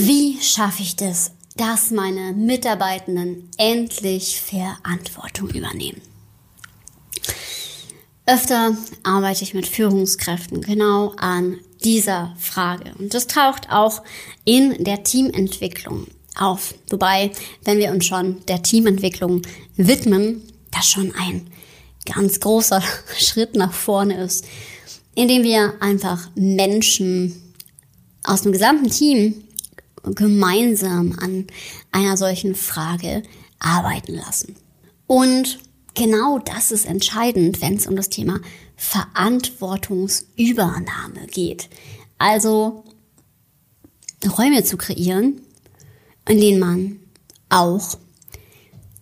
Wie schaffe ich das, dass meine Mitarbeitenden endlich Verantwortung übernehmen? Öfter arbeite ich mit Führungskräften genau an dieser Frage. Und das taucht auch in der Teamentwicklung auf. Wobei, wenn wir uns schon der Teamentwicklung widmen, das schon ein ganz großer Schritt nach vorne ist, indem wir einfach Menschen aus dem gesamten Team gemeinsam an einer solchen Frage arbeiten lassen. Und genau das ist entscheidend, wenn es um das Thema Verantwortungsübernahme geht. Also Räume zu kreieren, in denen man auch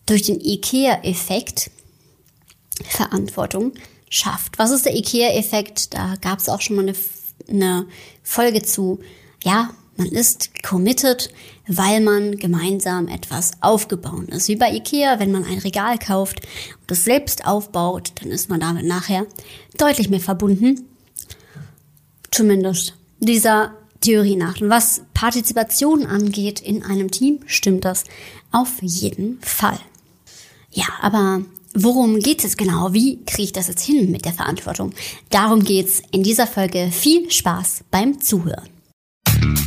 durch den IKEA-Effekt Verantwortung schafft. Was ist der IKEA-Effekt? Da gab es auch schon mal eine, eine Folge zu. Ja, man ist committed, weil man gemeinsam etwas aufgebaut ist. Wie bei Ikea, wenn man ein Regal kauft und es selbst aufbaut, dann ist man damit nachher deutlich mehr verbunden. Zumindest dieser Theorie nach. Und was Partizipation angeht in einem Team, stimmt das auf jeden Fall. Ja, aber worum geht es genau? Wie kriege ich das jetzt hin mit der Verantwortung? Darum geht's in dieser Folge. Viel Spaß beim Zuhören.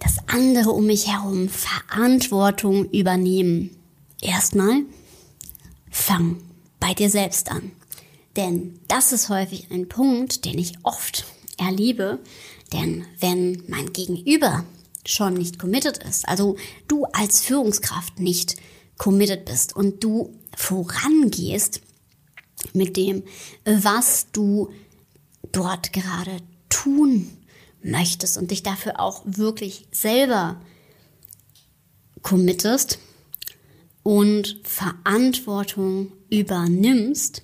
dass andere um mich herum Verantwortung übernehmen. Erstmal fang bei dir selbst an. Denn das ist häufig ein Punkt, den ich oft erlebe. Denn wenn mein Gegenüber schon nicht committed ist, also du als Führungskraft nicht committed bist und du vorangehst mit dem, was du dort gerade tun möchtest und dich dafür auch wirklich selber committest und Verantwortung übernimmst,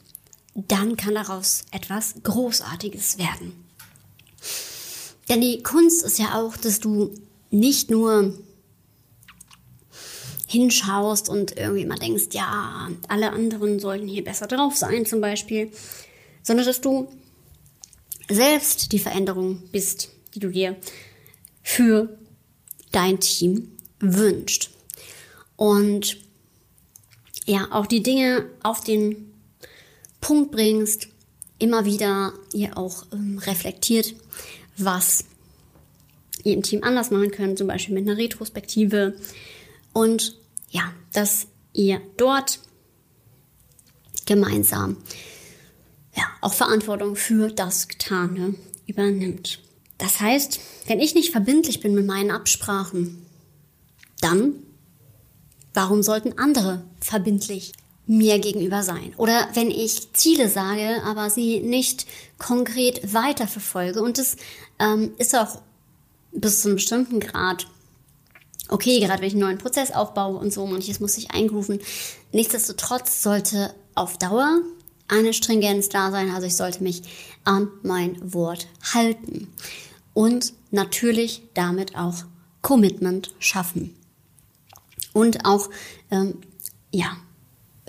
dann kann daraus etwas Großartiges werden. Denn die Kunst ist ja auch, dass du nicht nur hinschaust und irgendwie mal denkst, ja, alle anderen sollten hier besser drauf sein zum Beispiel, sondern dass du selbst die Veränderung bist, die du dir für dein Team wünscht. Und ja, auch die Dinge auf den Punkt bringst, immer wieder ihr auch ähm, reflektiert, was ihr im Team anders machen könnt, zum Beispiel mit einer Retrospektive. Und ja, dass ihr dort gemeinsam ja, auch Verantwortung für das Getane übernimmt. Das heißt, wenn ich nicht verbindlich bin mit meinen Absprachen, dann warum sollten andere verbindlich mir gegenüber sein? Oder wenn ich Ziele sage, aber sie nicht konkret weiterverfolge und das ähm, ist auch bis zu einem bestimmten Grad okay, gerade wenn ich einen neuen Prozess aufbaue und so, manches muss sich eingrooven. Nichtsdestotrotz sollte auf Dauer eine Stringenz da sein, also ich sollte mich an mein Wort halten und natürlich damit auch Commitment schaffen. Und auch, ähm, ja,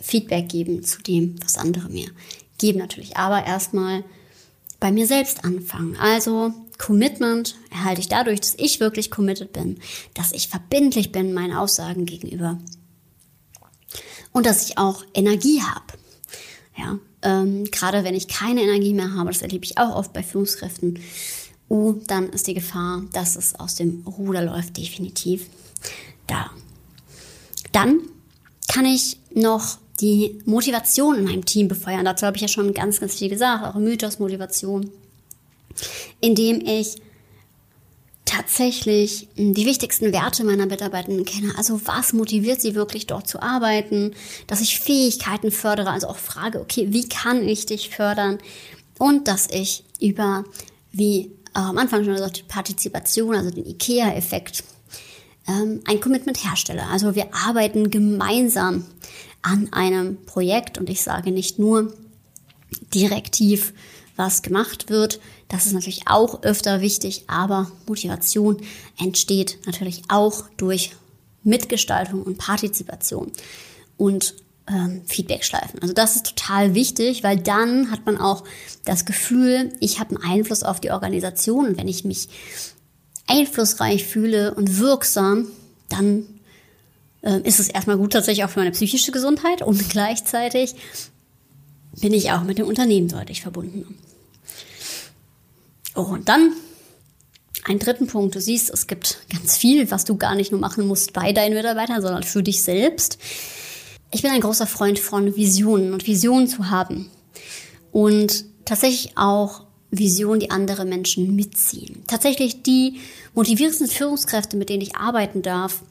Feedback geben zu dem, was andere mir geben natürlich. Aber erstmal bei mir selbst anfangen. Also Commitment erhalte ich dadurch, dass ich wirklich committed bin, dass ich verbindlich bin meinen Aussagen gegenüber und dass ich auch Energie habe. Ja, ähm, gerade wenn ich keine Energie mehr habe, das erlebe ich auch oft bei Führungskräften, uh, dann ist die Gefahr, dass es aus dem Ruder läuft, definitiv da. Dann kann ich noch die Motivation in meinem Team befeuern. Dazu habe ich ja schon ganz, ganz viel gesagt, auch Mythos-Motivation, indem ich tatsächlich die wichtigsten Werte meiner Mitarbeitenden kenne. Also was motiviert sie wirklich dort zu arbeiten, dass ich Fähigkeiten fördere, also auch frage, okay, wie kann ich dich fördern? Und dass ich über, wie am Anfang schon gesagt, Partizipation, also den IKEA-Effekt, ähm, ein Commitment herstelle. Also wir arbeiten gemeinsam an einem Projekt und ich sage nicht nur direktiv, was gemacht wird. Das ist natürlich auch öfter wichtig, aber Motivation entsteht natürlich auch durch Mitgestaltung und Partizipation und ähm, Feedbackschleifen. Also das ist total wichtig, weil dann hat man auch das Gefühl, ich habe einen Einfluss auf die Organisation und wenn ich mich einflussreich fühle und wirksam, dann äh, ist es erstmal gut tatsächlich auch für meine psychische Gesundheit und gleichzeitig bin ich auch mit dem Unternehmen deutlich verbunden. Oh, und dann einen dritten Punkt. Du siehst, es gibt ganz viel, was du gar nicht nur machen musst bei deinen Mitarbeitern, sondern für dich selbst. Ich bin ein großer Freund von Visionen und Visionen zu haben. Und tatsächlich auch Visionen, die andere Menschen mitziehen. Tatsächlich die motivierendsten Führungskräfte, mit denen ich arbeiten darf,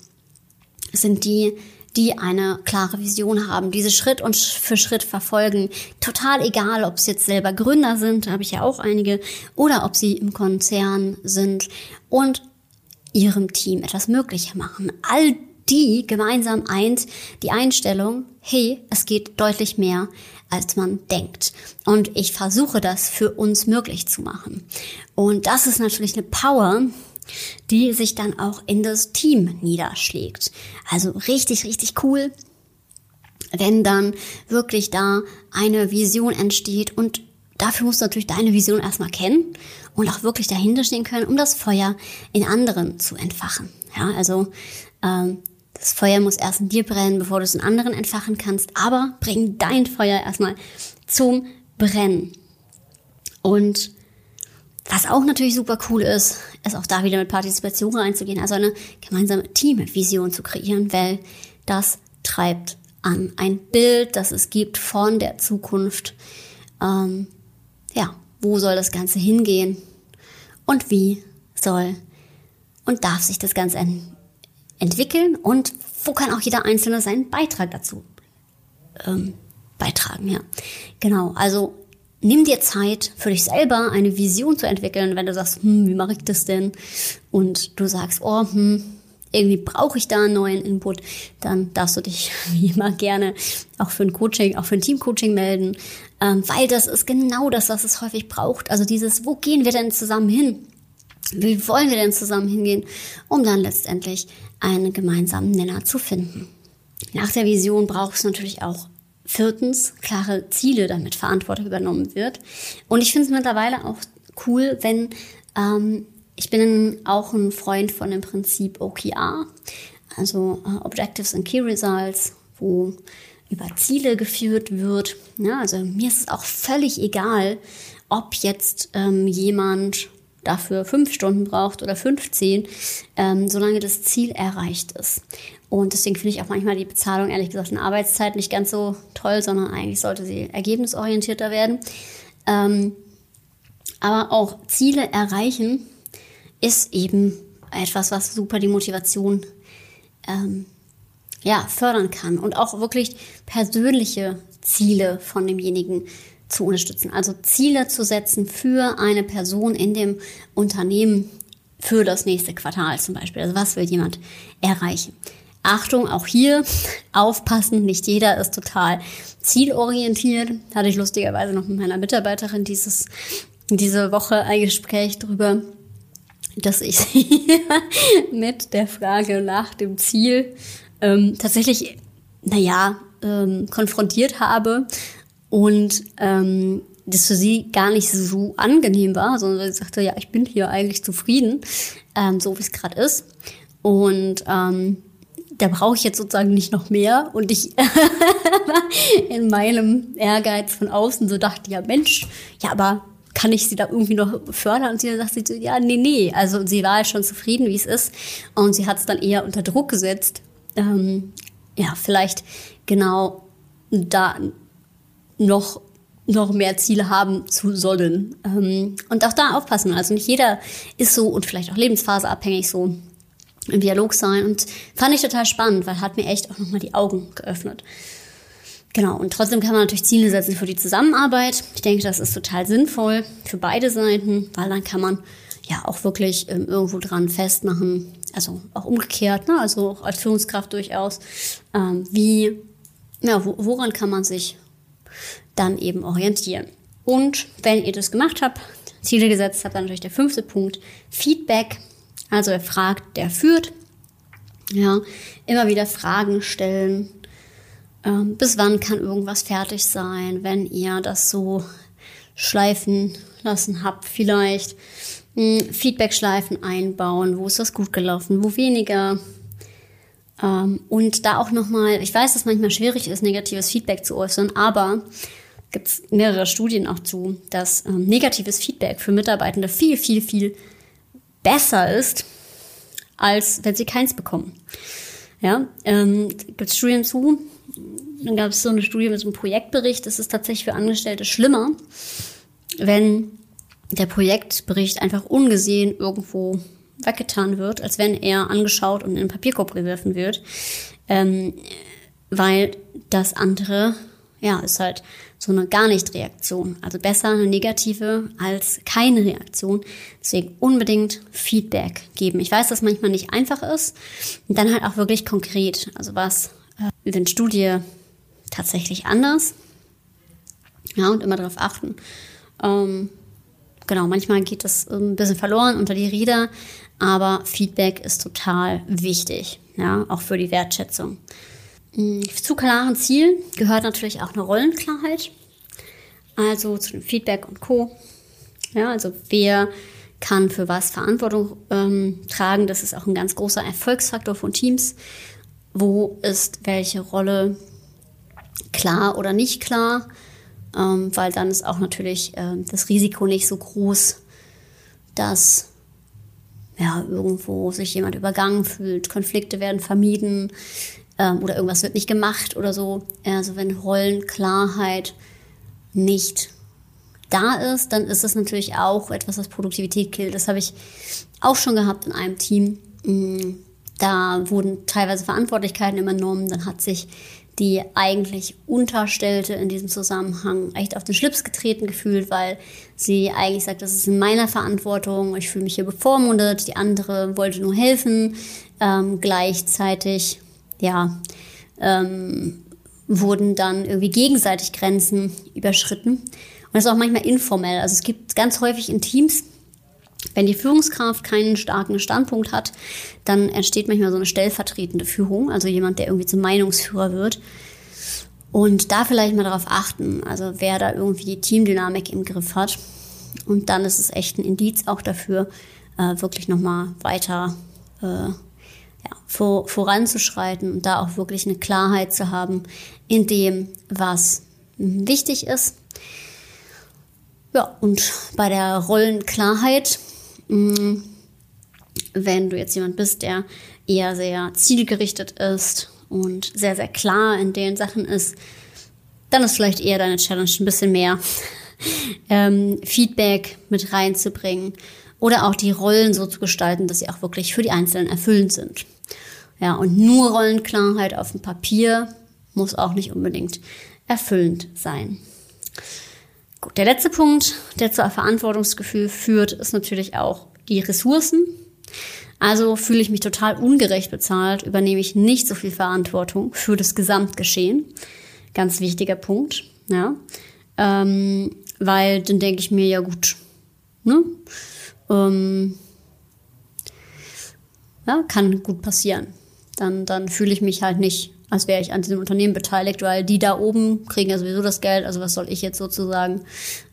sind die, die eine klare Vision haben, diese Schritt und für Schritt verfolgen. Total egal, ob sie jetzt selber Gründer sind, da habe ich ja auch einige, oder ob sie im Konzern sind und ihrem Team etwas möglicher machen. All die gemeinsam eint die Einstellung, hey, es geht deutlich mehr, als man denkt. Und ich versuche das für uns möglich zu machen. Und das ist natürlich eine Power, die sich dann auch in das Team niederschlägt. Also richtig, richtig cool, wenn dann wirklich da eine Vision entsteht und dafür musst du natürlich deine Vision erstmal kennen und auch wirklich dahinter stehen können, um das Feuer in anderen zu entfachen. Ja, also ähm, das Feuer muss erst in dir brennen, bevor du es in anderen entfachen kannst, aber bring dein Feuer erstmal zum Brennen. Und was auch natürlich super cool ist, ist auch da wieder mit Partizipation reinzugehen, also eine gemeinsame Teamvision zu kreieren, weil das treibt an ein Bild, das es gibt von der Zukunft. Ähm, ja, wo soll das Ganze hingehen und wie soll und darf sich das Ganze entwickeln und wo kann auch jeder Einzelne seinen Beitrag dazu ähm, beitragen, ja. Genau, also nimm dir Zeit für dich selber eine Vision zu entwickeln, wenn du sagst, hm, wie mache ich das denn? Und du sagst, oh, hm, irgendwie brauche ich da einen neuen Input, dann darfst du dich wie immer gerne auch für ein Coaching, auch für ein Teamcoaching melden, ähm, weil das ist genau das, was es häufig braucht. Also dieses, wo gehen wir denn zusammen hin? Wie wollen wir denn zusammen hingehen, um dann letztendlich einen gemeinsamen Nenner zu finden? Nach der Vision braucht es natürlich auch viertens klare Ziele, damit Verantwortung übernommen wird. Und ich finde es mittlerweile auch cool, wenn ähm, ich bin auch ein Freund von dem Prinzip OKR, also äh, Objectives and Key Results, wo über Ziele geführt wird. Ja, also mir ist es auch völlig egal, ob jetzt ähm, jemand dafür fünf Stunden braucht oder 15, ähm, solange das Ziel erreicht ist. Und deswegen finde ich auch manchmal die Bezahlung, ehrlich gesagt, in Arbeitszeit nicht ganz so toll, sondern eigentlich sollte sie ergebnisorientierter werden. Ähm, aber auch Ziele erreichen ist eben etwas, was super die Motivation ähm, ja, fördern kann und auch wirklich persönliche Ziele von demjenigen zu unterstützen. Also Ziele zu setzen für eine Person in dem Unternehmen für das nächste Quartal zum Beispiel. Also was will jemand erreichen? Achtung, auch hier aufpassen, nicht jeder ist total zielorientiert. Hatte ich lustigerweise noch mit meiner Mitarbeiterin dieses, diese Woche ein Gespräch darüber, dass ich sie mit der Frage nach dem Ziel ähm, tatsächlich, naja, ähm, konfrontiert habe und ähm, das für sie gar nicht so angenehm war, sondern sie sagte, ja, ich bin hier eigentlich zufrieden, ähm, so wie es gerade ist. Und ähm, da brauche ich jetzt sozusagen nicht noch mehr. Und ich in meinem Ehrgeiz von außen so dachte, ja Mensch, ja, aber kann ich sie da irgendwie noch fördern? Und sie sagt sie so, ja, nee, nee. Also sie war schon zufrieden, wie es ist. Und sie hat es dann eher unter Druck gesetzt. Ähm, ja, vielleicht genau da noch noch mehr Ziele haben zu sollen. Ähm, und auch da aufpassen. Also nicht jeder ist so und vielleicht auch lebensphaseabhängig so im Dialog sein. Und fand ich total spannend, weil hat mir echt auch nochmal die Augen geöffnet. Genau, und trotzdem kann man natürlich Ziele setzen für die Zusammenarbeit. Ich denke, das ist total sinnvoll für beide Seiten, weil dann kann man ja auch wirklich ähm, irgendwo dran festmachen, also auch umgekehrt, ne? also auch als Führungskraft durchaus, ähm, wie, ja, woran kann man sich dann eben orientieren. Und wenn ihr das gemacht habt, Ziele gesetzt habt, dann natürlich der fünfte Punkt, Feedback. Also er fragt, der führt. Ja, immer wieder Fragen stellen. Ähm, bis wann kann irgendwas fertig sein, wenn ihr das so schleifen lassen habt, vielleicht. Hm, Feedback-Schleifen einbauen, wo ist das gut gelaufen, wo weniger. Ähm, und da auch nochmal, ich weiß, dass manchmal schwierig ist, negatives Feedback zu äußern, aber gibt es mehrere Studien auch zu, dass ähm, negatives Feedback für Mitarbeitende viel, viel, viel besser ist, als wenn sie keins bekommen. Ja, ähm, gibt es Studien zu. Dann gab es so eine Studie mit so einem Projektbericht. Es ist tatsächlich für Angestellte schlimmer, wenn der Projektbericht einfach ungesehen irgendwo weggetan wird, als wenn er angeschaut und in den Papierkorb geworfen wird. Ähm, weil das andere, ja, ist halt so eine gar nicht Reaktion. Also besser eine negative als keine Reaktion. Deswegen unbedingt Feedback geben. Ich weiß, dass manchmal nicht einfach ist. Und dann halt auch wirklich konkret. Also was äh, in der Studie tatsächlich anders. Ja, und immer darauf achten. Ähm, genau, manchmal geht das ein bisschen verloren unter die Räder, aber Feedback ist total wichtig, ja, auch für die Wertschätzung. Mm, zu klaren Zielen gehört natürlich auch eine Rollenklarheit. Also zu dem Feedback und Co. Ja, also wer kann für was Verantwortung ähm, tragen. Das ist auch ein ganz großer Erfolgsfaktor von Teams. Wo ist welche Rolle klar oder nicht klar? Ähm, weil dann ist auch natürlich äh, das Risiko nicht so groß, dass ja, irgendwo sich jemand übergangen fühlt, Konflikte werden vermieden, ähm, oder irgendwas wird nicht gemacht oder so. Also wenn Rollenklarheit nicht da ist, dann ist es natürlich auch etwas, was Produktivität killt. Das habe ich auch schon gehabt in einem Team. Mm, da wurden teilweise Verantwortlichkeiten übernommen, dann hat sich die eigentlich Unterstellte in diesem Zusammenhang echt auf den Schlips getreten gefühlt, weil sie eigentlich sagt, das ist in meiner Verantwortung, ich fühle mich hier bevormundet, die andere wollte nur helfen. Ähm, gleichzeitig ja, ähm, wurden dann irgendwie gegenseitig Grenzen überschritten. Und das ist auch manchmal informell. Also es gibt ganz häufig in Teams, wenn die Führungskraft keinen starken Standpunkt hat, dann entsteht manchmal so eine stellvertretende Führung, also jemand, der irgendwie zum Meinungsführer wird. Und da vielleicht mal darauf achten, also wer da irgendwie Teamdynamik im Griff hat. Und dann ist es echt ein Indiz auch dafür, äh, wirklich nochmal weiter äh, ja, vor, voranzuschreiten und da auch wirklich eine Klarheit zu haben in dem, was wichtig ist. Ja, und bei der Rollenklarheit, wenn du jetzt jemand bist, der eher sehr zielgerichtet ist und sehr, sehr klar in den Sachen ist, dann ist vielleicht eher deine Challenge ein bisschen mehr ähm, Feedback mit reinzubringen oder auch die Rollen so zu gestalten, dass sie auch wirklich für die Einzelnen erfüllend sind. Ja, und nur Rollenklarheit auf dem Papier muss auch nicht unbedingt erfüllend sein. Gut, der letzte Punkt, der zu Verantwortungsgefühl führt, ist natürlich auch die Ressourcen. Also fühle ich mich total ungerecht bezahlt, übernehme ich nicht so viel Verantwortung für das Gesamtgeschehen. Ganz wichtiger Punkt, ja. Ähm, weil dann denke ich mir, ja gut, ne? Ähm, ja, kann gut passieren dann, dann fühle ich mich halt nicht, als wäre ich an diesem Unternehmen beteiligt, weil die da oben kriegen ja sowieso das Geld, also was soll ich jetzt sozusagen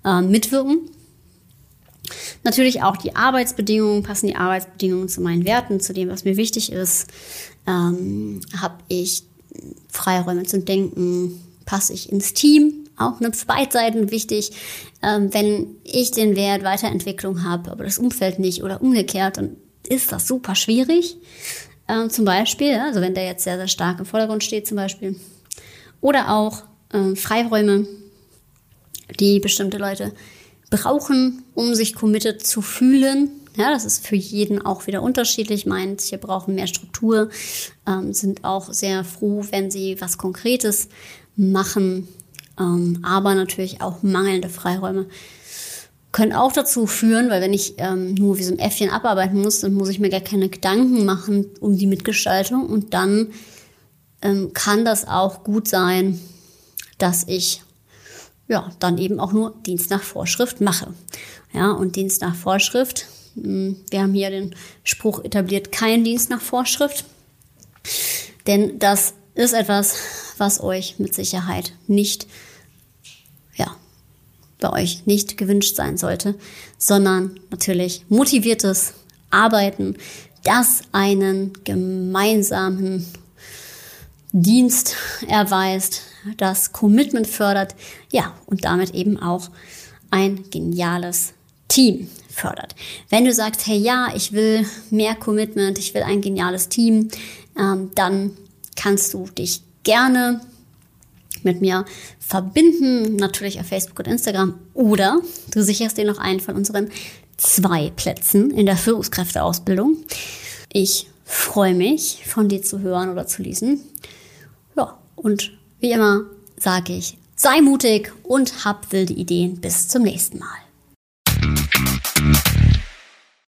äh, mitwirken? Natürlich auch die Arbeitsbedingungen, passen die Arbeitsbedingungen zu meinen Werten, zu dem, was mir wichtig ist. Ähm, Habe ich Freiräume zum Denken? Passe ich ins Team? Auch eine Beidseiten wichtig. Ähm, wenn ich den Wert Weiterentwicklung habe, aber das Umfeld nicht oder umgekehrt, dann ist das super schwierig. Ähm, zum Beispiel, also wenn der jetzt sehr, sehr stark im Vordergrund steht zum Beispiel. Oder auch ähm, Freiräume, die bestimmte Leute brauchen, um sich committed zu fühlen. Ja, das ist für jeden auch wieder unterschiedlich. Manche brauchen mehr Struktur, ähm, sind auch sehr froh, wenn sie was Konkretes machen, ähm, aber natürlich auch mangelnde Freiräume können auch dazu führen, weil wenn ich ähm, nur wie so ein Äffchen abarbeiten muss, dann muss ich mir gar keine Gedanken machen um die Mitgestaltung und dann ähm, kann das auch gut sein, dass ich ja dann eben auch nur Dienst nach Vorschrift mache. Ja, und Dienst nach Vorschrift, hm, wir haben hier den Spruch etabliert, kein Dienst nach Vorschrift, denn das ist etwas, was euch mit Sicherheit nicht bei euch nicht gewünscht sein sollte, sondern natürlich motiviertes Arbeiten, das einen gemeinsamen Dienst erweist, das Commitment fördert, ja, und damit eben auch ein geniales Team fördert. Wenn du sagst, hey ja, ich will mehr Commitment, ich will ein geniales Team, ähm, dann kannst du dich gerne mit mir verbinden, natürlich auf Facebook und Instagram. Oder du sicherst dir noch einen von unseren zwei Plätzen in der Führungskräfteausbildung. Ich freue mich, von dir zu hören oder zu lesen. Ja, und wie immer sage ich, sei mutig und hab wilde Ideen. Bis zum nächsten Mal.